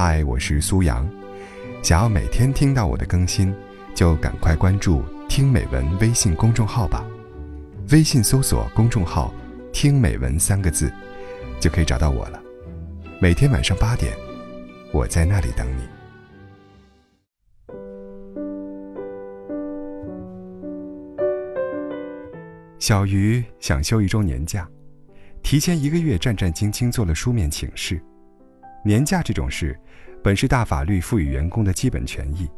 嗨，我是苏阳。想要每天听到我的更新，就赶快关注“听美文”微信公众号吧。微信搜索公众号“听美文”三个字，就可以找到我了。每天晚上八点，我在那里等你。小鱼想休一周年假，提前一个月战战兢兢做了书面请示。年假这种事，本是大法律赋予员工的基本权益，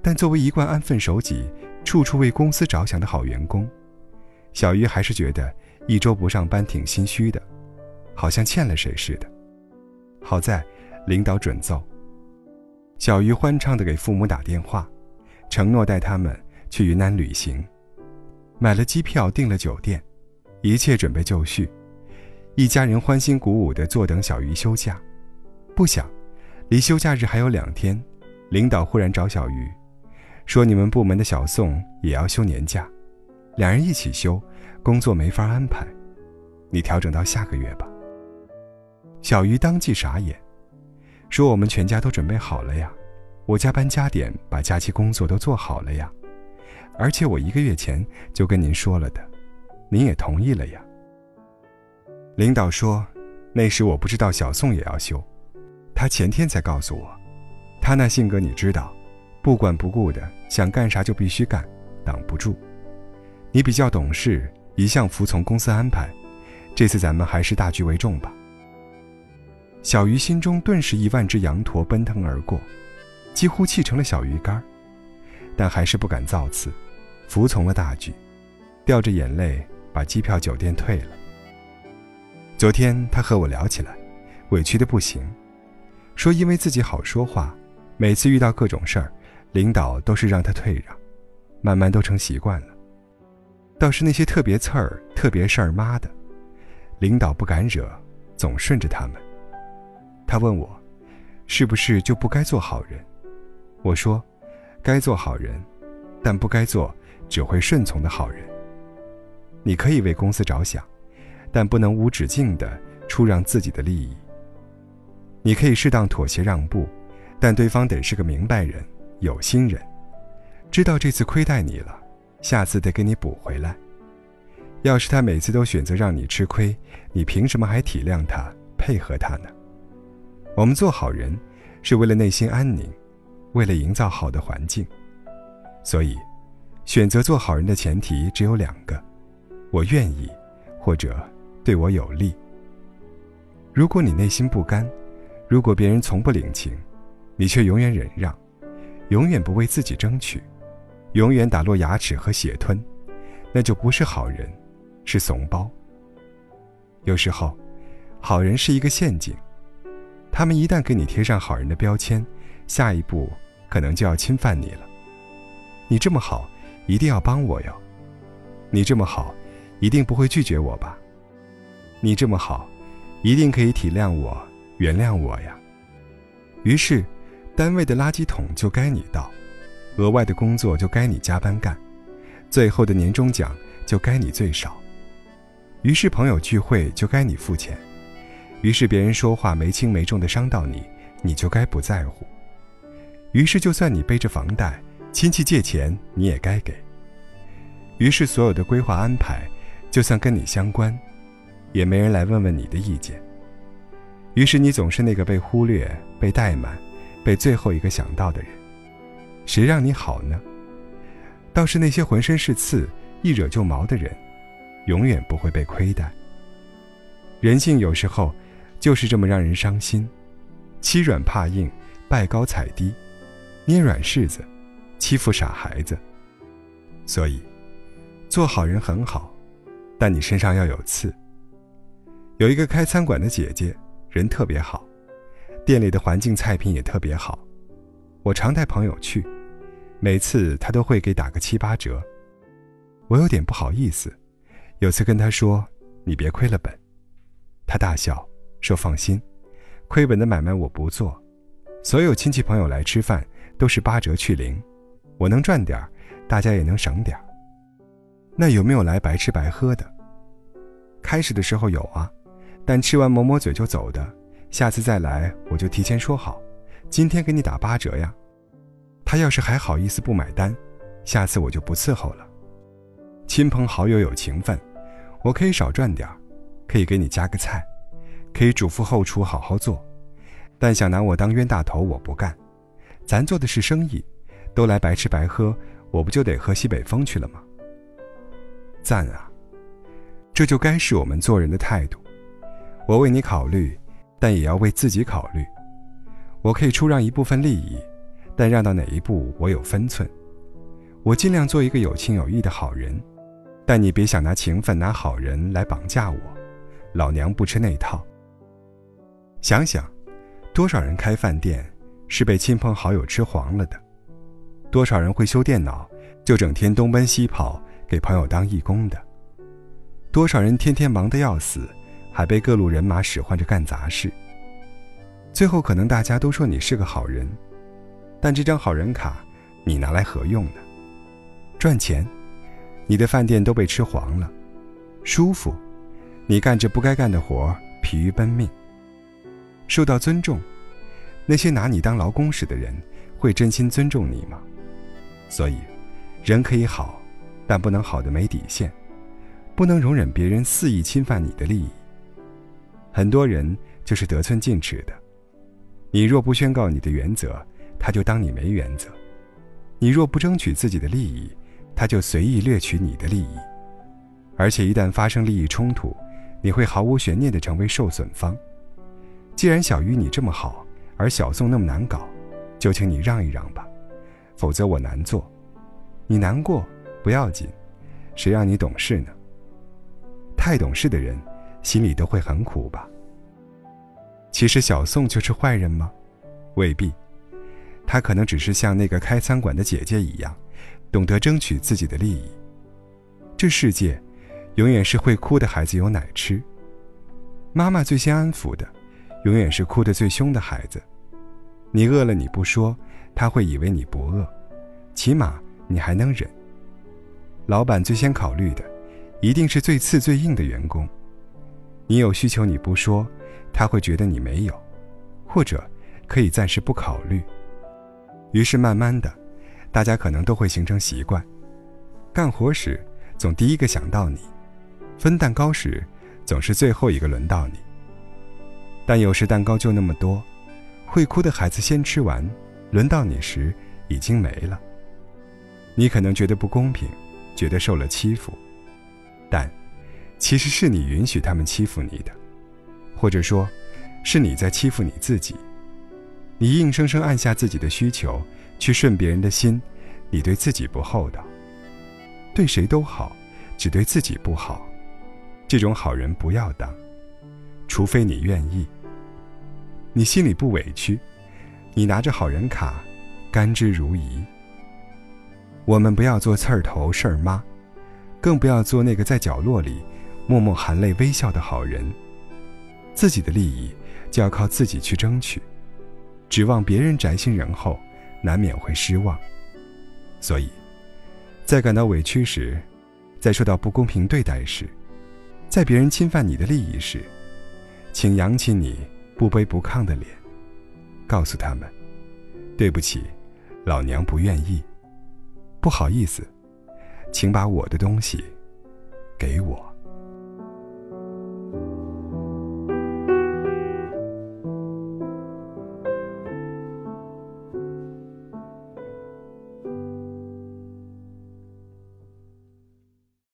但作为一贯安分守己、处处为公司着想的好员工，小鱼还是觉得一周不上班挺心虚的，好像欠了谁似的。好在领导准奏，小鱼欢畅地给父母打电话，承诺带他们去云南旅行，买了机票，订了酒店，一切准备就绪，一家人欢欣鼓舞地坐等小鱼休假。不想，离休假日还有两天，领导忽然找小鱼，说你们部门的小宋也要休年假，两人一起休，工作没法安排，你调整到下个月吧。小鱼当即傻眼，说我们全家都准备好了呀，我加班加点把假期工作都做好了呀，而且我一个月前就跟您说了的，您也同意了呀。领导说，那时我不知道小宋也要休。他前天才告诉我，他那性格你知道，不管不顾的，想干啥就必须干，挡不住。你比较懂事，一向服从公司安排，这次咱们还是大局为重吧。小鱼心中顿时一万只羊驼奔腾而过，几乎气成了小鱼干儿但还是不敢造次，服从了大局，掉着眼泪把机票、酒店退了。昨天他和我聊起来，委屈的不行。说因为自己好说话，每次遇到各种事儿，领导都是让他退让，慢慢都成习惯了。倒是那些特别刺儿、特别事儿妈的，领导不敢惹，总顺着他们。他问我，是不是就不该做好人？我说，该做好人，但不该做只会顺从的好人。你可以为公司着想，但不能无止境的出让自己的利益。你可以适当妥协让步，但对方得是个明白人、有心人，知道这次亏待你了，下次得给你补回来。要是他每次都选择让你吃亏，你凭什么还体谅他、配合他呢？我们做好人，是为了内心安宁，为了营造好的环境。所以，选择做好人的前提只有两个：我愿意，或者对我有利。如果你内心不甘，如果别人从不领情，你却永远忍让，永远不为自己争取，永远打落牙齿和血吞，那就不是好人，是怂包。有时候，好人是一个陷阱，他们一旦给你贴上好人的标签，下一步可能就要侵犯你了。你这么好，一定要帮我哟。你这么好，一定不会拒绝我吧？你这么好，一定可以体谅我。原谅我呀。于是，单位的垃圾桶就该你倒，额外的工作就该你加班干，最后的年终奖就该你最少。于是，朋友聚会就该你付钱。于是，别人说话没轻没重的伤到你，你就该不在乎。于是，就算你背着房贷，亲戚借钱你也该给。于是，所有的规划安排，就算跟你相关，也没人来问问你的意见。于是你总是那个被忽略、被怠慢、被最后一个想到的人，谁让你好呢？倒是那些浑身是刺、一惹就毛的人，永远不会被亏待。人性有时候就是这么让人伤心，欺软怕硬、拜高踩低、捏软柿子、欺负傻孩子。所以，做好人很好，但你身上要有刺。有一个开餐馆的姐姐。人特别好，店里的环境、菜品也特别好，我常带朋友去，每次他都会给打个七八折。我有点不好意思，有次跟他说：“你别亏了本。”他大笑说：“放心，亏本的买卖我不做，所有亲戚朋友来吃饭都是八折去零，我能赚点大家也能省点那有没有来白吃白喝的？开始的时候有啊。但吃完抹抹嘴就走的，下次再来我就提前说好，今天给你打八折呀。他要是还好意思不买单，下次我就不伺候了。亲朋好友有情分，我可以少赚点可以给你加个菜，可以嘱咐后厨好好做，但想拿我当冤大头，我不干。咱做的是生意，都来白吃白喝，我不就得喝西北风去了吗？赞啊！这就该是我们做人的态度。我为你考虑，但也要为自己考虑。我可以出让一部分利益，但让到哪一步我有分寸。我尽量做一个有情有义的好人，但你别想拿情分、拿好人来绑架我。老娘不吃那套。想想，多少人开饭店是被亲朋好友吃黄了的？多少人会修电脑，就整天东奔西跑给朋友当义工的？多少人天天忙得要死，还被各路人马使唤着干杂事？最后可能大家都说你是个好人，但这张好人卡你拿来何用呢？赚钱，你的饭店都被吃黄了；舒服，你干着不该干的活疲于奔命；受到尊重，那些拿你当劳工使的人会真心尊重你吗？所以，人可以好，但不能好的没底线。不能容忍别人肆意侵犯你的利益。很多人就是得寸进尺的。你若不宣告你的原则，他就当你没原则；你若不争取自己的利益，他就随意掠取你的利益。而且一旦发生利益冲突，你会毫无悬念地成为受损方。既然小鱼你这么好，而小宋那么难搞，就请你让一让吧，否则我难做。你难过不要紧，谁让你懂事呢？太懂事的人，心里都会很苦吧？其实小宋就是坏人吗？未必，他可能只是像那个开餐馆的姐姐一样，懂得争取自己的利益。这世界，永远是会哭的孩子有奶吃。妈妈最先安抚的，永远是哭得最凶的孩子。你饿了你不说，他会以为你不饿，起码你还能忍。老板最先考虑的。一定是最次最硬的员工，你有需求你不说，他会觉得你没有，或者可以暂时不考虑。于是慢慢的，大家可能都会形成习惯，干活时总第一个想到你，分蛋糕时总是最后一个轮到你。但有时蛋糕就那么多，会哭的孩子先吃完，轮到你时已经没了。你可能觉得不公平，觉得受了欺负。但，其实是你允许他们欺负你的，或者说，是你在欺负你自己。你硬生生按下自己的需求，去顺别人的心，你对自己不厚道。对谁都好，只对自己不好，这种好人不要当，除非你愿意。你心里不委屈，你拿着好人卡，甘之如饴。我们不要做刺儿头事儿妈。更不要做那个在角落里默默含泪微笑的好人。自己的利益就要靠自己去争取，指望别人宅心仁厚，难免会失望。所以，在感到委屈时，在受到不公平对待时，在别人侵犯你的利益时，请扬起你不卑不亢的脸，告诉他们：“对不起，老娘不愿意，不好意思。”请把我的东西给我。